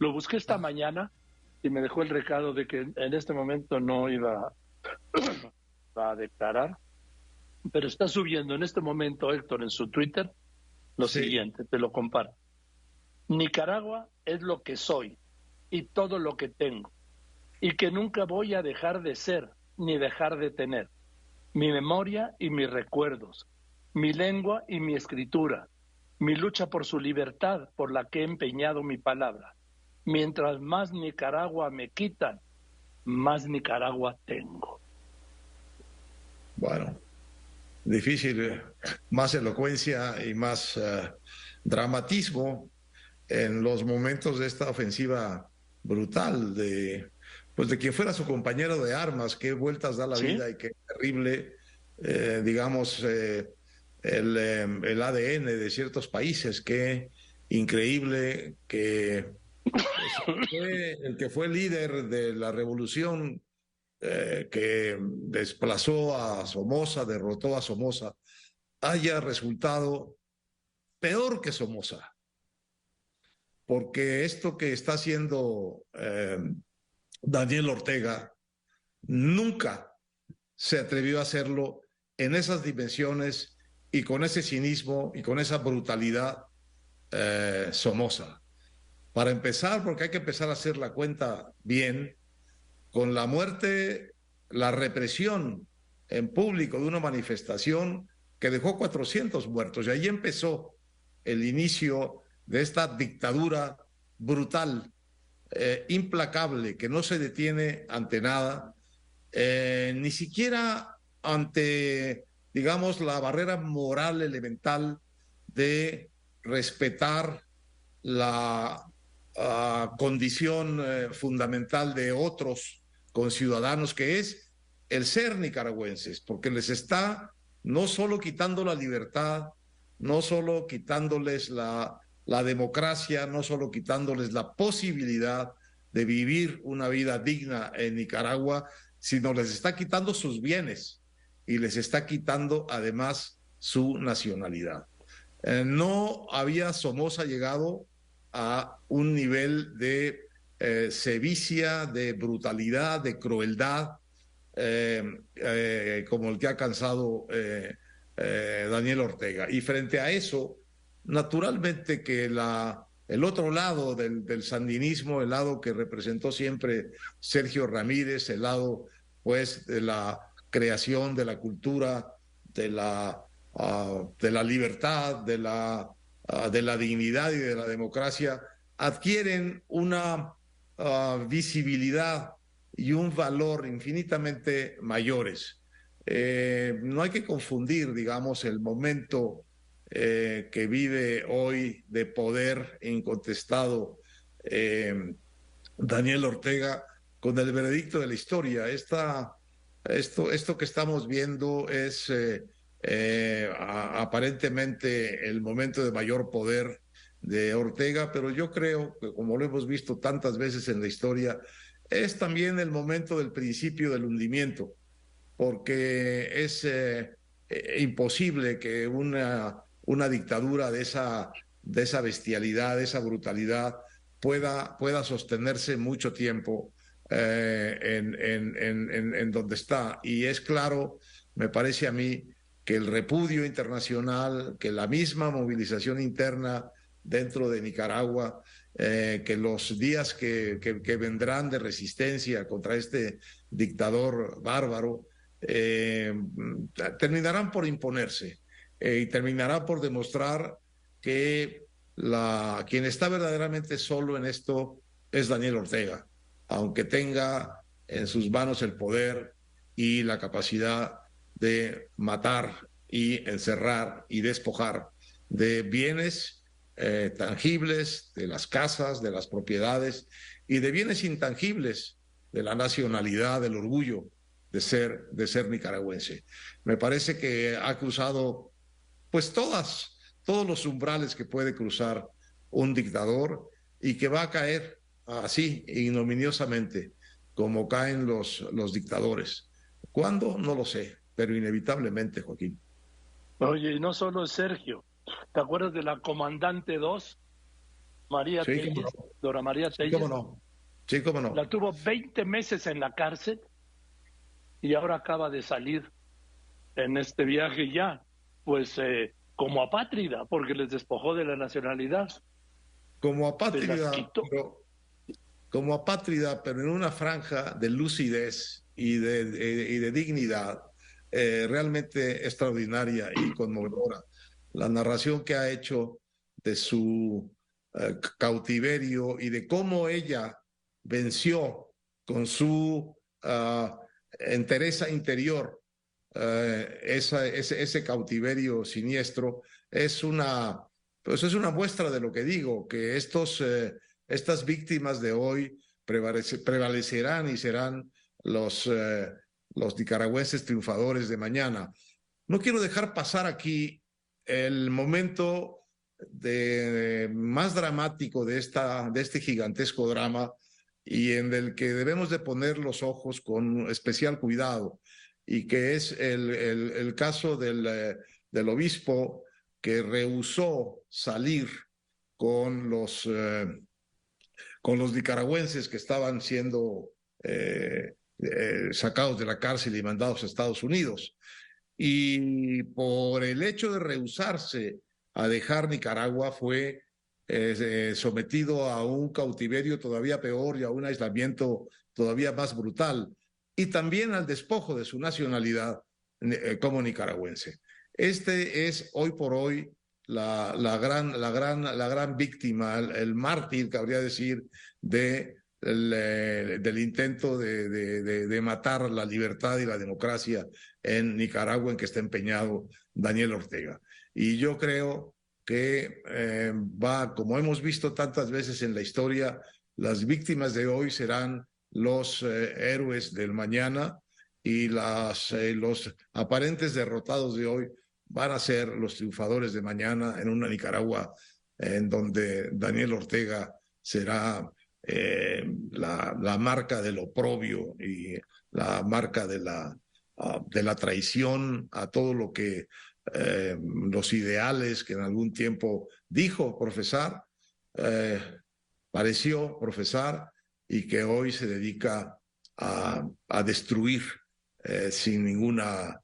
Lo busqué esta mañana y me dejó el recado de que en este momento no iba a declarar, pero está subiendo en este momento Héctor en su Twitter lo siguiente, te lo comparto. Nicaragua es lo que soy y todo lo que tengo, y que nunca voy a dejar de ser ni dejar de tener. Mi memoria y mis recuerdos, mi lengua y mi escritura, mi lucha por su libertad por la que he empeñado mi palabra. Mientras más Nicaragua me quitan, más Nicaragua tengo. Bueno, difícil, eh, más elocuencia y más eh, dramatismo en los momentos de esta ofensiva brutal de pues de quien fuera su compañero de armas, qué vueltas da la vida y qué terrible, eh, digamos, el, el, ADN de ciertos países, qué increíble que el que fue líder de la revolución eh, que desplazó a Somoza, derrotó a Somoza, haya resultado peor que Somoza. Porque esto que está haciendo eh, Daniel Ortega nunca se atrevió a hacerlo en esas dimensiones y con ese cinismo y con esa brutalidad eh, Somoza. Para empezar, porque hay que empezar a hacer la cuenta bien, con la muerte, la represión en público de una manifestación que dejó 400 muertos. Y ahí empezó el inicio de esta dictadura brutal, eh, implacable, que no se detiene ante nada, eh, ni siquiera ante, digamos, la barrera moral elemental de respetar la ah, condición eh, fundamental de otros con ciudadanos, que es el ser nicaragüenses, porque les está no solo quitando la libertad, no solo quitándoles la, la democracia, no solo quitándoles la posibilidad de vivir una vida digna en Nicaragua, sino les está quitando sus bienes y les está quitando además su nacionalidad. Eh, no había Somoza llegado a un nivel de eh, sevicia, de brutalidad, de crueldad, eh, eh, como el que ha cansado Daniel Ortega. Y frente a eso, naturalmente que la, el otro lado del, del, sandinismo, el lado que representó siempre Sergio Ramírez, el lado pues de la creación de la cultura, de la, ah, de la libertad, de la, ah, de la dignidad y de la democracia, adquieren una Ah, visibilidad y un valor infinitamente mayores. Eh, no hay que confundir, digamos, el momento eh, que vive hoy de poder incontestado eh, Daniel Ortega con el veredicto de la historia. Esta, esto, esto que estamos viendo es aparentemente el momento de mayor poder de Ortega, pero yo creo que como lo hemos visto tantas veces en la historia, es también el momento del principio del hundimiento, porque es eh, eh, imposible que una, una dictadura de esa, de esa bestialidad, de esa brutalidad, pueda, pueda sostenerse mucho tiempo eh, en donde está. Y es claro, me parece a mí, que el repudio internacional, que la misma movilización interna, dentro de Nicaragua, eh, que los días que, que, vendrán de resistencia contra este dictador bárbaro eh, terminarán por imponerse eh, y terminará por demostrar que la, quien está verdaderamente solo en esto es Daniel Ortega, aunque tenga en sus manos el poder y la capacidad de matar y encerrar y despojar de bienes eh, tangibles, de las casas, de las propiedades y de bienes intangibles, de la nacionalidad, del orgullo de ser, de ser nicaragüense. Me parece que ha cruzado pues todas, todos los umbrales que puede cruzar un dictador y que va a caer así, ignominiosamente, como caen los, los dictadores. ¿Cuándo? No lo sé, pero inevitablemente, Joaquín. Oye, y no solo Sergio, ¿Te acuerdas de la Comandante 2? María Telles, Dora María Telles. cómo no. Sí, cómo no. La tuvo 20 meses en la cárcel y ahora acaba de salir en este viaje ya, pues eh, como apátrida, porque les despojó de la nacionalidad. Como apátrida, pero, como apátrida, pero en una franja de lucidez y de, y de dignidad eh, realmente extraordinaria y conmovedora. La narración que ha hecho de su eh, cautiverio y de cómo ella venció con su uh, entereza interior uh, esa, ese, ese, cautiverio siniestro, es una, pues es una muestra de lo que digo, que estos, uh, estas víctimas de hoy prevalecerán y serán los, los nicaragüenses triunfadores de mañana. No quiero dejar pasar aquí el momento más dramático de, esta, de este gigantesco drama y en el que debemos de poner los ojos con especial cuidado y que es el, el, caso del, eh, del, obispo que rehusó salir con los, eh, con los nicaragüenses que estaban siendo eh, sacados de la cárcel y mandados a Estados Unidos. Y por el hecho de rehusarse a dejar Nicaragua fue eh, sometido a un cautiverio todavía peor y a un aislamiento todavía más brutal, y también al despojo de su nacionalidad eh, como nicaragüense. Este es hoy por hoy la, la, gran, la, gran, la gran víctima, el, mártir, cabría decir, de, eh, del intento de, de, de, matar la libertad y la democracia en Nicaragua en que está empeñado Daniel Ortega. Y yo creo que eh, va, como hemos visto tantas veces en la historia, las víctimas de hoy serán los eh, héroes del mañana y las, eh, los aparentes derrotados de hoy van a ser los triunfadores de mañana en una Nicaragua en donde Daniel Ortega será la, la, marca del oprobio y la marca de la, ah, de la traición a todo lo que eh, los ideales que en algún tiempo dijo profesar, eh, pareció profesar y que hoy se dedica a, destruir eh, sin ninguna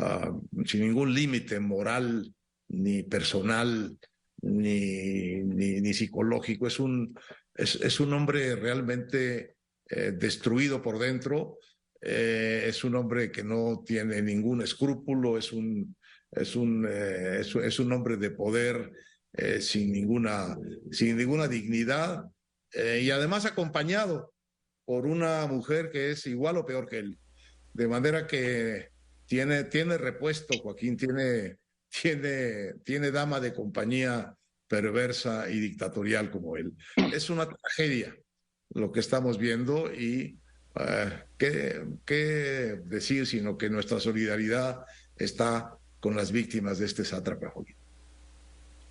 uh, sin ningún límite moral ni personal ni, ni, psicológico. Es un, es, es un hombre realmente eh, destruido por dentro, eh, es un hombre que no tiene ningún escrúpulo, es un, es un, eh, es, un hombre de poder sin, ninguna, sin ninguna dignidad y además acompañado por una mujer que es igual o peor que él. De manera que tiene, tiene repuesto, Joaquín, tiene, tiene, tiene dama de compañía perversa y dictatorial como él. Es una tragedia lo que estamos viendo y qué, qué decir, sino que nuestra solidaridad está con las víctimas de este sátrapa,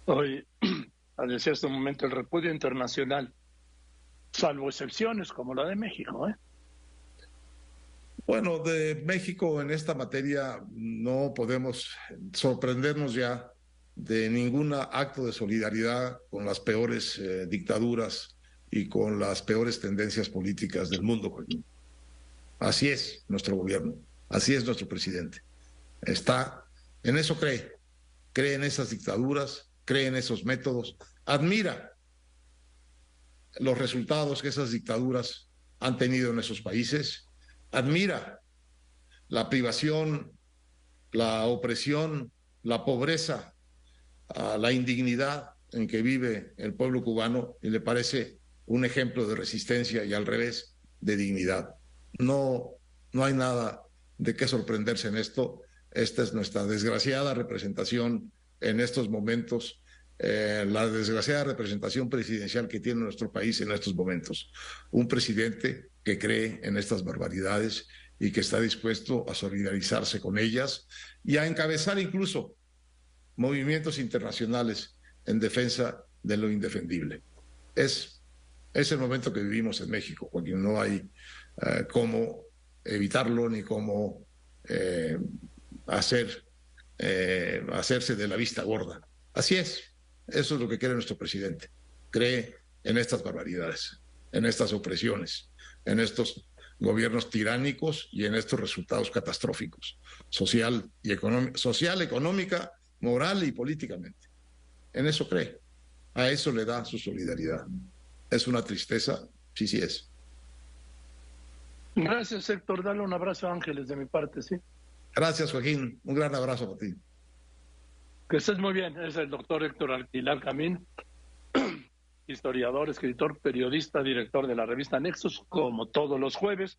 Hoy, al decir este momento, el repudio internacional, salvo excepciones como la de México, ¿eh? Bueno, de México en esta materia no podemos sorprendernos ya de ningún acto de solidaridad con las peores eh, dictaduras y con las peores tendencias políticas del mundo. Así es nuestro gobierno, así es nuestro presidente. Está en eso cree, cree en esas dictaduras, cree en esos métodos, admira los resultados que esas dictaduras han tenido en esos países, admira la privación, la opresión, la pobreza, ah, la indignidad en que vive el pueblo cubano y le parece un ejemplo de resistencia y al revés de dignidad. No, no hay nada de qué sorprenderse en esto. Esta es nuestra desgraciada representación en estos momentos, eh, la desgraciada representación presidencial que tiene nuestro país en estos momentos. Un presidente que cree en estas barbaridades y que está dispuesto a solidarizarse con ellas y a encabezar incluso movimientos internacionales en defensa de lo indefendible. Es, es el momento que vivimos en México, porque no hay eh, cómo evitarlo ni cómo eh, hacer, eh, hacerse de la vista gorda. Así es, eso es lo que quiere nuestro presidente. Cree en estas barbaridades, en estas opresiones, en estos gobiernos tiránicos y en estos resultados catastróficos, social, y social, económica, moral y políticamente. En eso cree. A eso le da su solidaridad. Es una tristeza, sí, sí es. Gracias, Héctor. Dale un abrazo a Ángeles de mi parte, sí. Gracias, Joaquín. Un gran abrazo para ti. Que estés muy bien. Es el doctor Héctor Alquilar Camín, historiador, escritor, periodista, director de la revista Nexos, como todos los jueves.